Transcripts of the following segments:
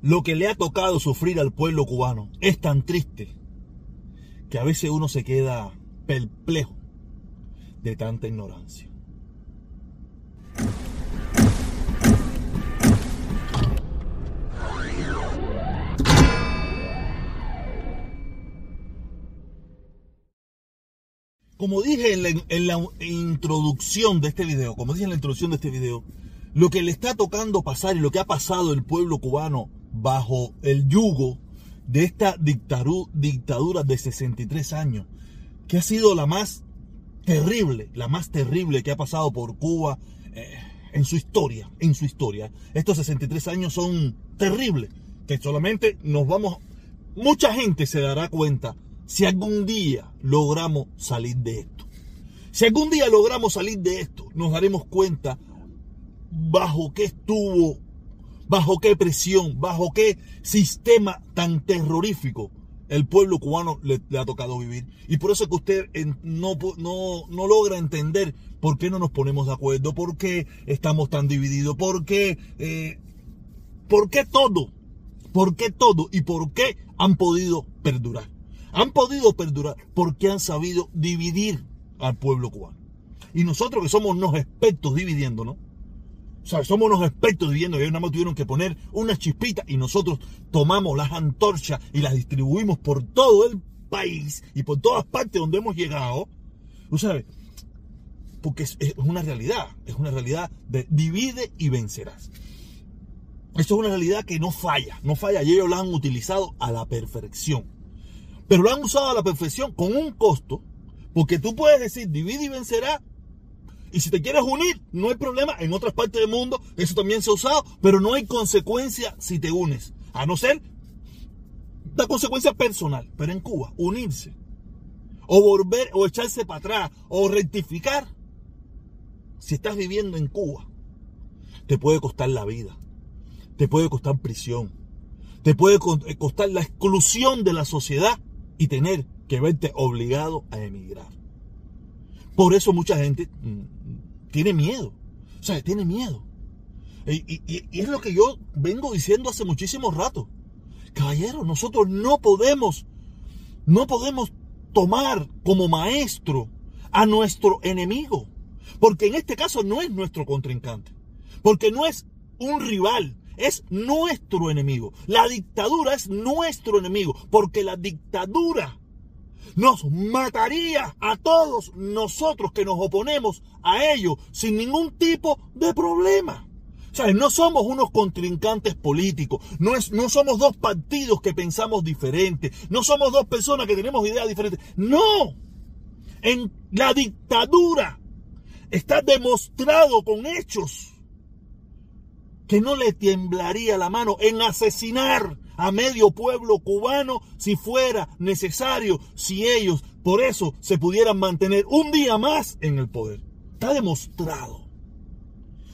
Lo que le ha tocado sufrir al pueblo cubano es tan triste que a veces uno se queda perplejo de tanta ignorancia. Como dije en la, introducción de este video, como dije en la introducción de este video, lo que le está tocando pasar y lo que ha pasado el pueblo cubano bajo el yugo de esta dictadura de 63 años, que ha sido la más terrible, la más terrible que ha pasado por Cuba eh, en su historia, en su historia. Estos 63 años son terribles, que solamente nos vamos, mucha gente se dará cuenta si algún día logramos salir de esto. Si algún día logramos salir de esto, nos daremos cuenta bajo qué estuvo bajo qué presión, bajo qué sistema tan terrorífico el pueblo cubano le, ha tocado vivir. Y por eso es que usted no, no, logra entender por qué no nos ponemos de acuerdo, por qué estamos tan divididos, por qué, eh, por qué todo, por qué todo y por qué han podido perdurar. Han podido perdurar porque han sabido dividir al pueblo cubano. Y nosotros que somos unos expertos dividiéndonos, o sea, somos unos expertos viviendo y ellos nada más tuvieron que poner unas chispitas y nosotros tomamos las antorchas y las distribuimos por todo el país y por todas partes donde hemos llegado. ¿Tú sabes? Porque es, una realidad, es una realidad de divide y vencerás. Esto es una realidad que no falla, no falla y ellos la han utilizado a la perfección. Pero lo han usado a la perfección con un costo, porque tú puedes decir divide y vencerá y si te quieres unir, no hay problema. En otras partes del mundo eso también se ha usado, pero no hay consecuencia si te unes. A no ser la consecuencia personal. Pero en Cuba, unirse, o volver, o echarse para atrás, o rectificar, si estás viviendo en Cuba, te puede costar la vida, te puede costar prisión, te puede costar la exclusión de la sociedad y tener que verte obligado a emigrar. Por eso mucha gente mm, tiene miedo. O sea, tiene miedo. Y, es lo que yo vengo diciendo hace muchísimo rato. Caballero, nosotros no podemos, no podemos tomar como maestro a nuestro enemigo. Porque en este caso no es nuestro contrincante. Porque no es un rival, es nuestro enemigo. La dictadura es nuestro enemigo. Porque la dictadura nos mataría a todos nosotros que nos oponemos a ello sin ningún tipo de problema. O sea, no somos unos contrincantes políticos, no, es, no somos dos partidos que pensamos diferente, no somos dos personas que tenemos ideas diferentes. No, en la dictadura está demostrado con hechos que no le temblaría la mano en asesinar a medio pueblo cubano si fuera necesario, si ellos por eso se pudieran mantener un día más en el poder. Está demostrado.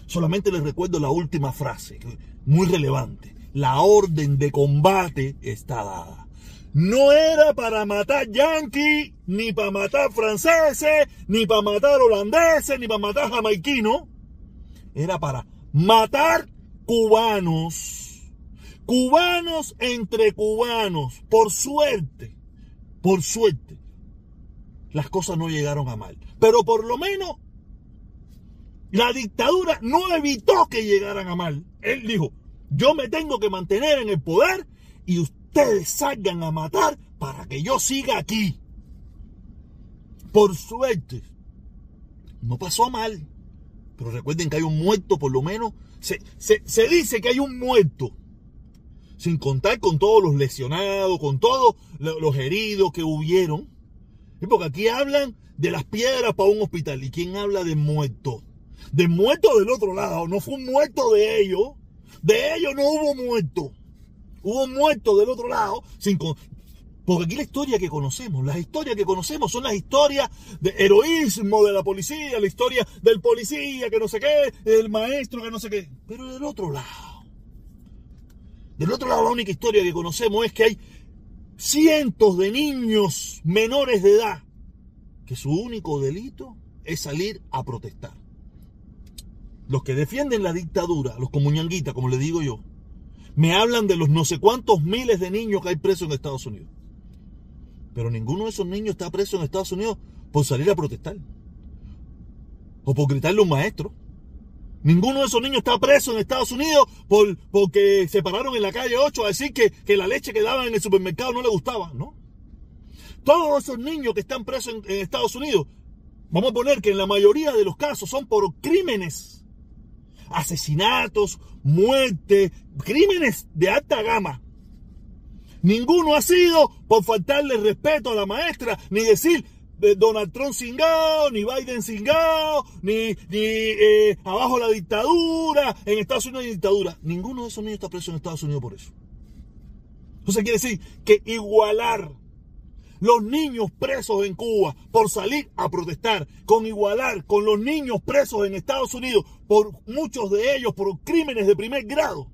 Solamente les recuerdo la última frase, muy relevante. La orden de combate está dada. No era para matar yanquis, ni para matar franceses, ni para matar holandeses, ni para matar jamaiquinos. Era para matar cubanos Cubanos entre cubanos, por suerte, por suerte, las cosas no llegaron a mal. Pero por lo menos la dictadura no evitó que llegaran a mal. Él dijo, yo me tengo que mantener en el poder y ustedes salgan a matar para que yo siga aquí. Por suerte, no pasó mal. Pero recuerden que hay un muerto, por lo menos. Se, se dice que hay un muerto sin contar con todos los lesionados, con todos los heridos que hubieron. Porque aquí hablan de las piedras para un hospital. ¿Y quién habla de muertos? De muertos del otro lado. No fue un muerto de ellos. De ellos no hubo muerto. Hubo muertos del otro lado. Sin porque aquí la historia que conocemos, las historias que conocemos son las historias de heroísmo de la policía, la historia del policía que no sé qué, del maestro que no sé qué. Pero del otro lado del otro lado, la única historia que conocemos es que hay cientos de niños menores de edad que su único delito es salir a protestar. Los que defienden la dictadura, los comuñanguitas, como le digo yo, Me hablan de los no sé cuántos miles de niños que hay presos en Estados Unidos. Pero ninguno de esos niños está preso en Estados Unidos por salir a protestar. O por gritarle a un maestro. Ninguno de esos niños está preso en Estados Unidos por, porque se pararon en la calle 8 a decir que, que la leche que daban en el supermercado no le gustaba, ¿no? Todos esos niños que están presos en, Estados Unidos, vamos a poner que en la mayoría de los casos son por crímenes, asesinatos, muerte, crímenes de alta gama. Ninguno ha sido por faltarle respeto a la maestra, ni decir de Donald Trump cingado, ni Biden cingado, ni, ni eh, abajo la dictadura, en Estados Unidos hay dictadura. Ninguno de esos niños está preso en Estados Unidos por eso. Entonces quiere decir que igualar los niños presos en Cuba por salir a protestar, con igualar con los niños presos en Estados Unidos, por muchos de ellos por crímenes de primer grado,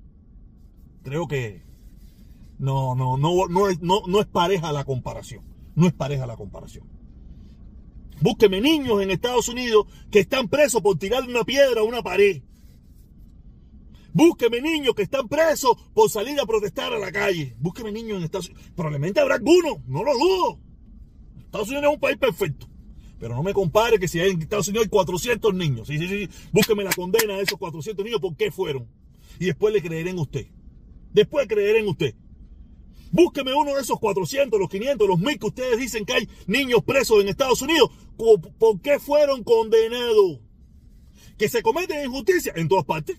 creo que no, no, no, no, es, no, no es pareja la comparación. No es pareja la comparación. Búsqueme niños en Estados Unidos que están presos por tirar una piedra a una pared. Búsqueme niños que están presos por salir a protestar a la calle. Búsqueme niños en Estados Unidos. Probablemente habrá algunos, no lo dudo. Estados Unidos es un país perfecto. Pero no me compare que si hay en Estados Unidos hay 400 niños. Sí, sí, sí. Búsqueme la condena de esos 400 niños, ¿por qué fueron? Y después le creeré en usted. Después creeré en usted. Búsqueme uno de esos 400, los 500, los 1000 que ustedes dicen que hay niños presos en Estados Unidos. ¿Por qué fueron condenados? Que se cometen injusticias en todas partes.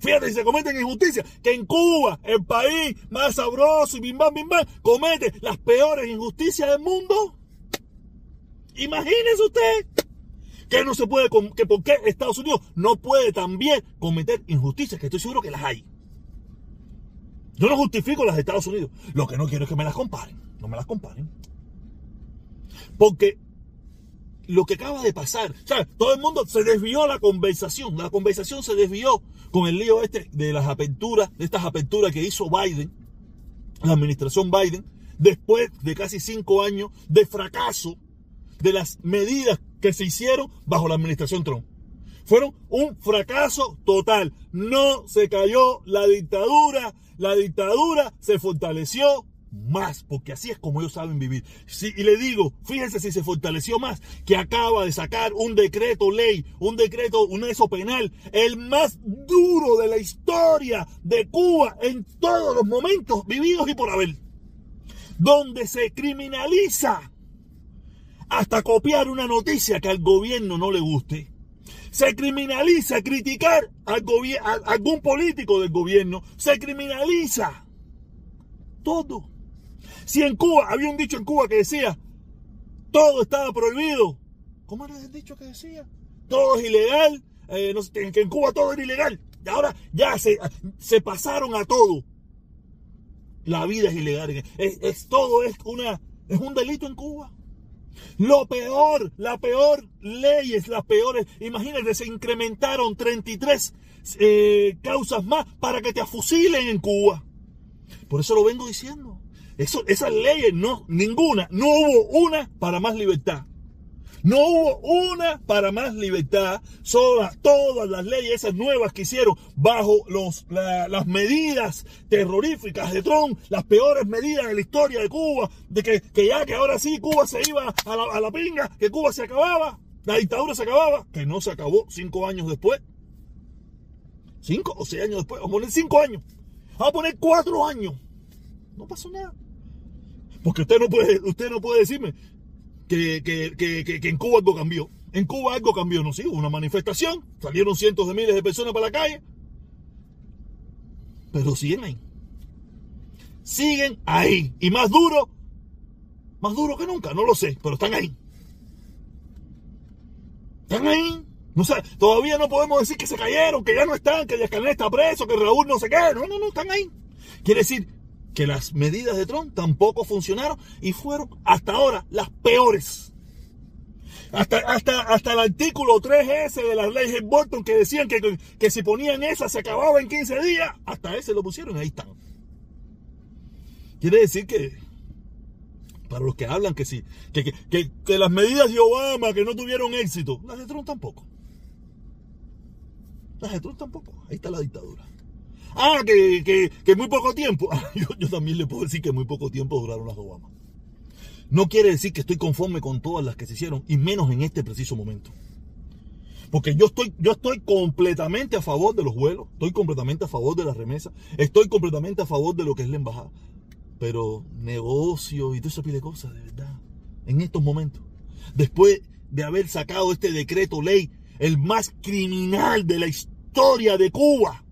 Fíjate si se cometen injusticias, que en Cuba, el país más sabroso y bim bam, bim comete las peores injusticias del mundo. Imagínese usted que no se puede, que por qué Estados Unidos no puede también cometer injusticias, que estoy seguro que las hay. Yo no justifico las de Estados Unidos. Lo que no quiero es que me las comparen. No me las comparen. Porque lo que acaba de pasar, o sea, todo el mundo se desvió la conversación. La conversación se desvió con el lío este de las aperturas, de estas aperturas que hizo Biden, la administración Biden, después de casi cinco años de fracaso de las medidas que se hicieron bajo la administración Trump. Fueron un fracaso total. No se cayó la dictadura, la dictadura se fortaleció más, porque así es como ellos saben vivir. y le digo, fíjense si se fortaleció más, que acaba de sacar un decreto ley, un decreto, un eso penal, el más duro de la historia de Cuba en todos los momentos vividos y por haber, donde se criminaliza hasta copiar una noticia que al gobierno no le guste. Se criminaliza criticar al a algún político del gobierno. Se criminaliza todo. Si en Cuba, había un dicho en Cuba que decía, todo estaba prohibido. ¿Cómo era el dicho que decía? Todo es ilegal, eh, que en Cuba todo era ilegal. Y ahora ya se, se pasaron a todo. La vida es ilegal. Es, todo es, una, es un delito en Cuba. Lo peor, la peor leyes, las peores. Imagínate, se incrementaron 33 eh, causas más para que te afusilen en Cuba. Por eso lo vengo diciendo. Esas leyes, no, ninguna, no hubo una para más libertad. No hubo una para más libertad. Son todas las leyes, esas nuevas que hicieron bajo los, las medidas terroríficas de Trump, las peores medidas de la historia de Cuba, de que, que ya que ahora sí Cuba se iba a la, a la pinga, que Cuba se acababa, la dictadura se acababa, que no se acabó cinco años después. Cinco o seis años después, vamos a poner cinco años. Vamos a poner cuatro años. No pasó nada. Porque usted no puede, usted no puede decirme que, en Cuba algo cambió. En Cuba algo cambió, no sí, hubo una manifestación, salieron cientos de miles de personas para la calle, pero siguen ahí. Siguen ahí. Y más duro, más duro que nunca, no lo sé, pero están ahí. Están ahí. No sé, todavía no podemos decir que se cayeron, que ya no están, que Yascanel está preso, que Raúl no se qué. No, no, no, están ahí. Quiere decir que las medidas de Trump tampoco funcionaron y fueron hasta ahora las peores. Hasta, hasta, hasta el artículo 3S de las leyes Bolton que decían que, que si ponían esa se acababa en 15 días, hasta ese lo pusieron, ahí están. Quiere decir que, para los que hablan que sí, que, que, que, las medidas de Obama que no tuvieron éxito, las de Trump tampoco. Las de Trump tampoco, ahí está la dictadura. Ah, que, que, muy poco tiempo. Yo, también le puedo decir que muy poco tiempo duraron las Obama. No quiere decir que estoy conforme con todas las que se hicieron, y menos en este preciso momento. Porque yo estoy, yo estoy completamente a favor de los vuelos, estoy completamente a favor de las remesas, estoy completamente a favor de lo que es la embajada. Pero negocio y todo esa pile de cosas, de verdad, en estos momentos, después de haber sacado este decreto ley, el más criminal de la historia de Cuba,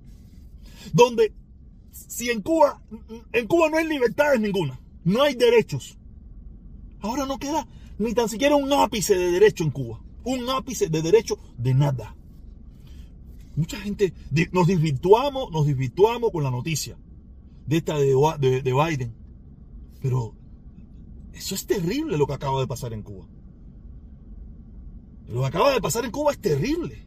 donde si en Cuba, en Cuba no hay libertades ninguna, no hay derechos. Ahora no queda ni tan siquiera un ápice de derecho en Cuba un ápice de derecho de nada. Mucha gente nos desvirtuamos, nos con la noticia de esta de, de, Biden. Pero eso es terrible lo que acaba de pasar en Cuba. Lo que acaba de pasar en Cuba es terrible.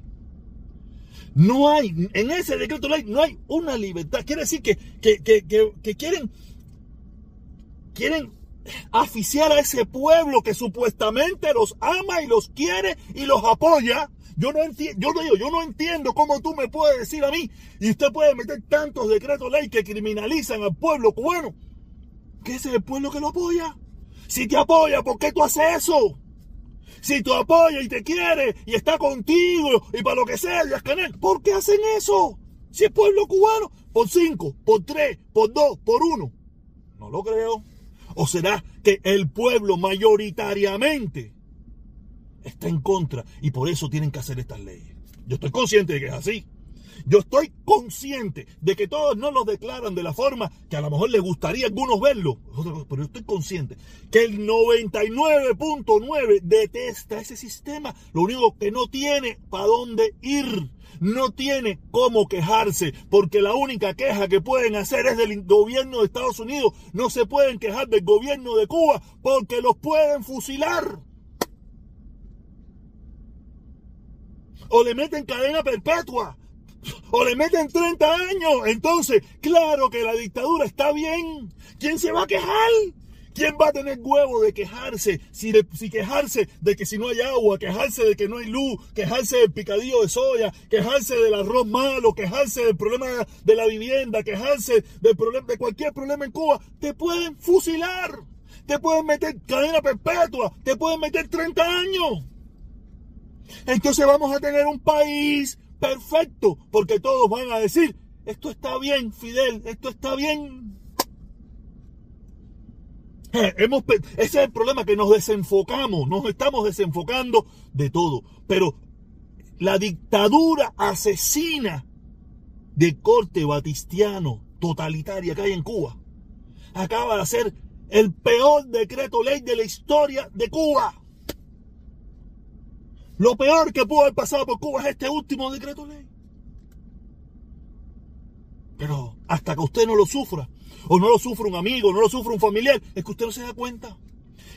No hay, en ese decreto ley no hay una libertad. Quiere decir que, que, que, que quieren, quieren aficiar a ese pueblo que supuestamente los ama y los quiere y los apoya. Yo no entiendo, yo digo, yo no entiendo cómo tú me puedes decir a mí y usted puede meter tantos decretos ley que criminalizan al pueblo cubano. Que ese es el pueblo que lo apoya. Si te apoya, ¿por qué tú haces eso? Si tú apoya y te quiere y está contigo y para lo que sea, y ¿por qué hacen eso? Si es pueblo cubano, por cinco, por tres, por dos, por uno. No lo creo. ¿O será que el pueblo mayoritariamente está en contra y por eso tienen que hacer estas leyes? Yo estoy consciente de que es así. Yo estoy consciente de que todos no lo declaran de la forma que a lo mejor les gustaría a algunos verlo, pero yo estoy consciente que el 99.9 detesta ese sistema. Lo único que no tiene para dónde ir no tiene cómo quejarse, porque la única queja que pueden hacer es del gobierno de Estados Unidos. No se pueden quejar del gobierno de Cuba porque los pueden fusilar. O le meten cadena perpetua. O le meten 30 años. Entonces, claro que la dictadura está bien. ¿Quién se va a quejar? ¿Quién va a tener huevo de quejarse? Si, si, quejarse de que si no hay agua, quejarse de que no hay luz, quejarse del picadillo de soya, quejarse del arroz malo, quejarse del problema de la vivienda, quejarse del problema, de cualquier problema en Cuba, te pueden fusilar, te pueden meter cadena perpetua, te pueden meter 30 años. Entonces vamos a tener un país perfecto, porque todos van a decir, esto está bien, Fidel, esto está bien. Eh, hemos, ese es el problema, que nos desenfocamos, nos estamos desenfocando de todo. Pero la dictadura asesina de corte batistiano, totalitaria que hay en Cuba, acaba de hacer el peor decreto ley de la historia de Cuba. Lo peor que pudo haber pasado por Cuba es este último decreto ley. Pero hasta que usted no lo sufra, o no lo sufre un amigo, no lo sufre un familiar, es que usted no se da cuenta.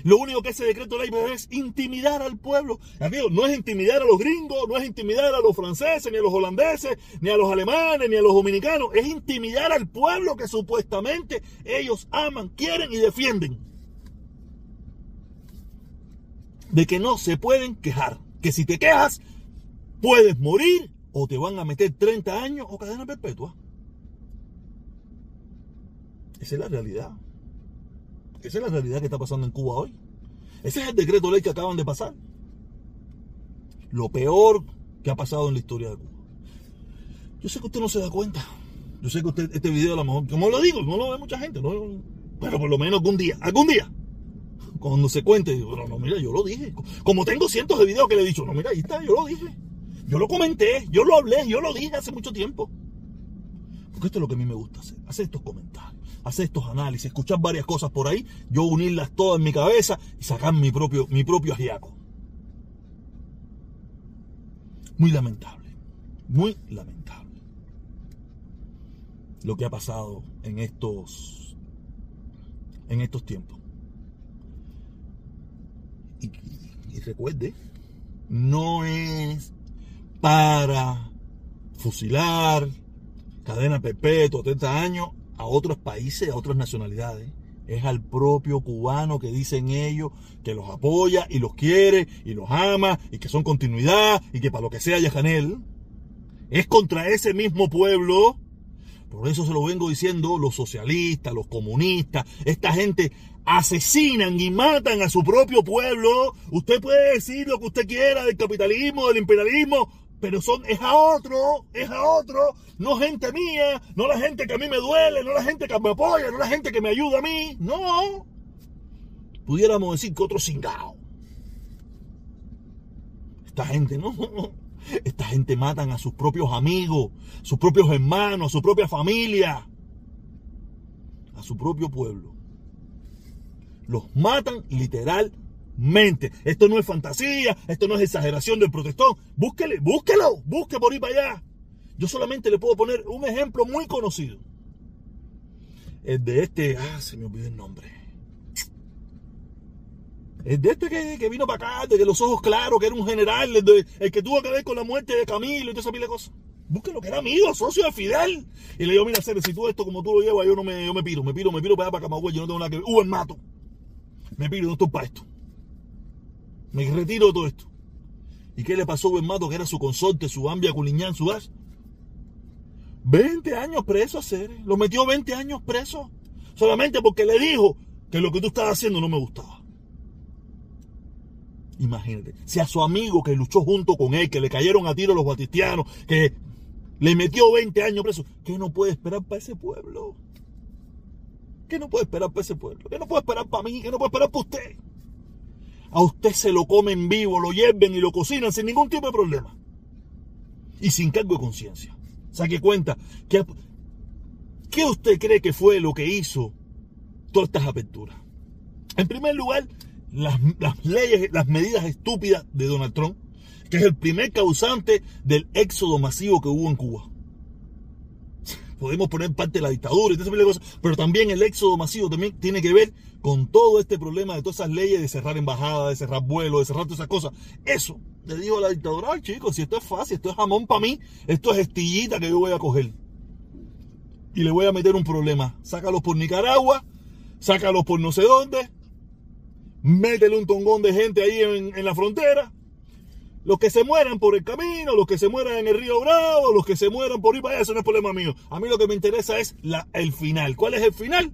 Lo único que ese decreto ley es intimidar al pueblo. Amigo, no es intimidar a los gringos, no es intimidar a los franceses, ni a los holandeses, ni a los alemanes, ni a los dominicanos. Es intimidar al pueblo que supuestamente ellos aman, quieren y defienden. De que no se pueden quejar. Que si te quejas, puedes morir o te van a meter 30 años o cadena perpetua. Esa es la realidad. Esa es la realidad que está pasando en Cuba hoy. Ese es el decreto ley que acaban de pasar. Lo peor que ha pasado en la historia de Cuba. Yo sé que usted no se da cuenta. Yo sé que usted, este video a lo mejor, como lo digo, no lo ve mucha gente, pero por lo menos algún día, algún día, cuando se cuente, digo, no, no, mira, yo lo dije. Como tengo cientos de videos que le he dicho, no, mira, ahí está, yo lo dije. Yo lo comenté, yo lo hablé, yo lo dije hace mucho tiempo. Porque esto es lo que a mí me gusta hacer, hacer estos comentarios hacer estos análisis, escuchar varias cosas por ahí, yo unirlas todas en mi cabeza y sacar mi propio, mi propio ajiaco. Muy lamentable, muy lamentable lo que ha pasado en estos, en estos tiempos. Y, recuerde, no es para fusilar, cadena perpetua, 30 años, a otros países, a otras nacionalidades. Es al propio cubano que dicen ellos que los apoya y los quiere y los ama y que son continuidad y que para lo que sea Yajanel. Es contra ese mismo pueblo Por eso se lo vengo diciendo, los socialistas, los comunistas, esta gente asesinan y matan a su propio pueblo. Usted puede decir lo que usted quiera del capitalismo, del imperialismo, pero son, es a otro, es a otro, no gente mía, no la gente que a mí me duele, no la gente que me apoya, no la gente que me ayuda a mí, no. Pudiéramos decir que otro cingado. Esta gente, no. Esta gente matan a sus propios amigos, sus propios hermanos, a su propia familia, a su propio pueblo. Los matan literalmente. Esto no es fantasía, esto no es exageración del protestón. Búsquele, búsquelo, busque por ahí para allá. Yo solamente le puedo poner un ejemplo muy conocido. El de este, ah, se me olvidó el nombre. De este que, vino para acá, de que los ojos claros, que era un general, el, que tuvo que ver con la muerte de Camilo y toda esa pila de cosas. Lo que era amigo, socio de Fidel. Y le digo, mira, Cere, si tú esto como tú lo llevas, yo no me, yo me piro, me piro, me piro para allá para Camagüey, yo no tengo nada que ver. Uh, mato. Me piro, no estoy para esto. Me retiro de todo esto. ¿Y qué le pasó a Mato, que era su consorte, su ambia, culiñán, su gas? 20 años preso a. Lo metió 20 años preso. Solamente porque le dijo que lo que tú estabas haciendo no me gustaba. Imagínate, si a su amigo que luchó junto con él, que le cayeron a tiro los batistianos, que le metió 20 años preso, ¿qué no puede esperar para ese pueblo? ¿Qué no puede esperar para ese pueblo? ¿Qué no puede esperar para mí? ¿Qué no puede esperar para usted? A usted se lo comen vivo, lo hierven y lo cocinan sin ningún tipo de problema. Y sin cargo de conciencia. Saque cuenta. Que, ¿Qué usted cree que fue lo que hizo todas estas aperturas? En primer lugar, las, leyes, las medidas estúpidas de Donald Trump, que es el primer causante del éxodo masivo que hubo en Cuba. Podemos poner parte de la dictadura y todas esas cosas, pero también el éxodo masivo también tiene que ver con todo este problema de todas esas leyes de cerrar embajadas, de cerrar vuelos, de cerrar todas esas cosas. Eso, le digo a la dictadura, ay chicos, si esto es fácil, esto es jamón para mí, esto es estillita que yo voy a coger. Y le voy a meter un problema. Sácalos por Nicaragua, sácalos por no sé dónde, métele un tongón de gente ahí en, la frontera. Los que se mueran por el camino, los que se mueran en el río Bravo, los que se mueran por ir para allá, eso no es problema mío. A mí lo que me interesa es el final. ¿Cuál es el final?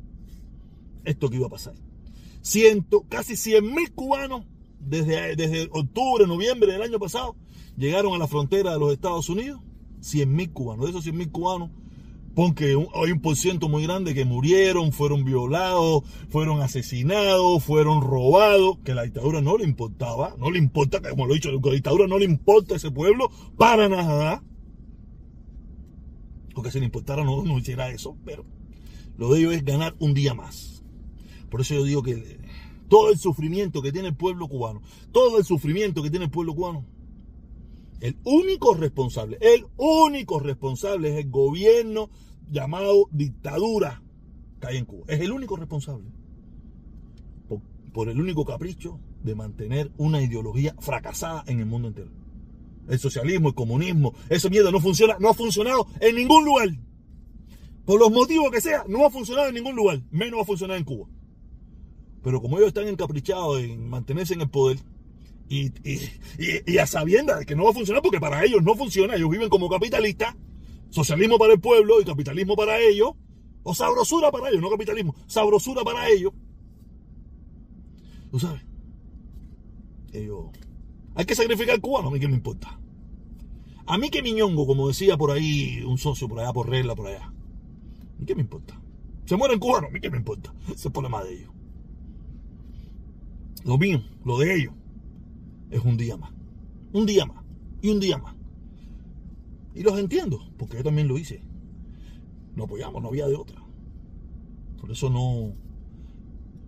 Esto que iba a pasar. Ciento, casi 100 mil cubanos desde, desde octubre, noviembre del año pasado llegaron a la frontera de los Estados Unidos. 100 mil cubanos. De esos 100 mil cubanos, porque hay un porciento muy grande que murieron, fueron violados, fueron asesinados, fueron robados, que la dictadura no le importaba, no le importa, como lo he dicho, la dictadura no le importa a ese pueblo para nada. Porque si le importara no, no hiciera eso, pero lo de ellos es ganar un día más. Por eso yo digo que todo el sufrimiento que tiene el pueblo cubano, todo el sufrimiento que tiene el pueblo cubano, el único responsable, el único responsable es el gobierno llamado dictadura que hay en Cuba. Es el único responsable. Por, el único capricho de mantener una ideología fracasada en el mundo entero. El socialismo, el comunismo, esa mierda no funciona, no ha funcionado en ningún lugar. Por los motivos que sea, no ha funcionado en ningún lugar, menos va a funcionar en Cuba. Pero como ellos están encaprichados en mantenerse en el poder, y, y, a sabiendas de que no va a funcionar porque para ellos no funciona, ellos viven como capitalistas, Socialismo para el pueblo y capitalismo para ellos. O sabrosura para ellos, no capitalismo. Sabrosura para ellos. ¿Tú sabes? Ellos... Hay que sacrificar cubano, a mí que me importa. A mí que miñongo, como decía por ahí un socio por allá, por regla, por allá. ¿A mí qué me importa? Se mueren cubanos, a mí qué me importa. Ese es el problema de ellos. Lo mío, lo de ellos, es un día más. Un día más. Y un día más. Y los entiendo, porque yo también lo hice. No apoyamos, no había de otra. Por eso no.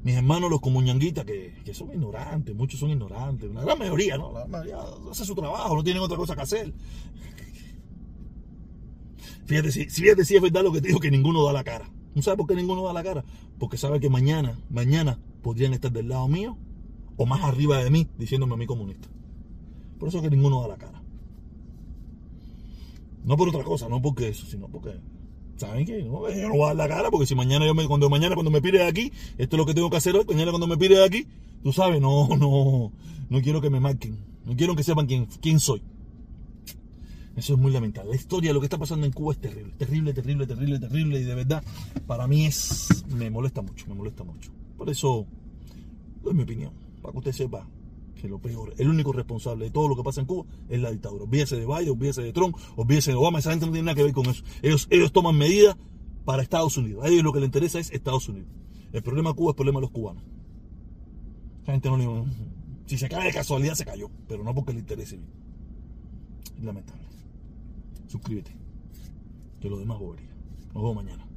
Mis hermanos, los comuñanguitas, que, que son ignorantes, muchos son ignorantes, una gran mayoría, ¿no? La mayoría hace su trabajo, no tienen otra cosa que hacer. Fíjate si, fíjate si es verdad lo que te digo, que ninguno da la cara. ¿No sabes por qué ninguno da la cara? Porque sabe que mañana, mañana podrían estar del lado mío o más arriba de mí diciéndome a mí comunista. Por eso es que ninguno da la cara. No por otra cosa, no porque eso, sino porque ¿saben qué? No, yo no voy a dar la cara porque si mañana yo me, cuando mañana cuando me pide de aquí, esto es lo que tengo que hacer hoy, mañana cuando me pide de aquí, tú sabes, no, no, no quiero que me marquen, no quiero que sepan quién, quién soy. Eso es muy lamentable. La historia, lo que está pasando en Cuba es terrible, terrible, terrible, terrible, terrible. Y de verdad, para mí es. Me molesta mucho, me molesta mucho. Por eso, doy mi opinión. Para que usted sepa que lo peor, el único responsable de todo lo que pasa en Cuba es la dictadura. Olvídese de Biden, olvídese de Trump, olvídese de Obama. Esa gente no tiene nada que ver con eso. Ellos, ellos toman medidas para Estados Unidos. A ellos lo que les interesa es Estados Unidos. El problema de Cuba es el problema de los cubanos. La gente no le. Si se cae de casualidad, se cayó. Pero no porque le interese. Es lamentable suscríbete. Que lo demás bobería. Nos vemos mañana.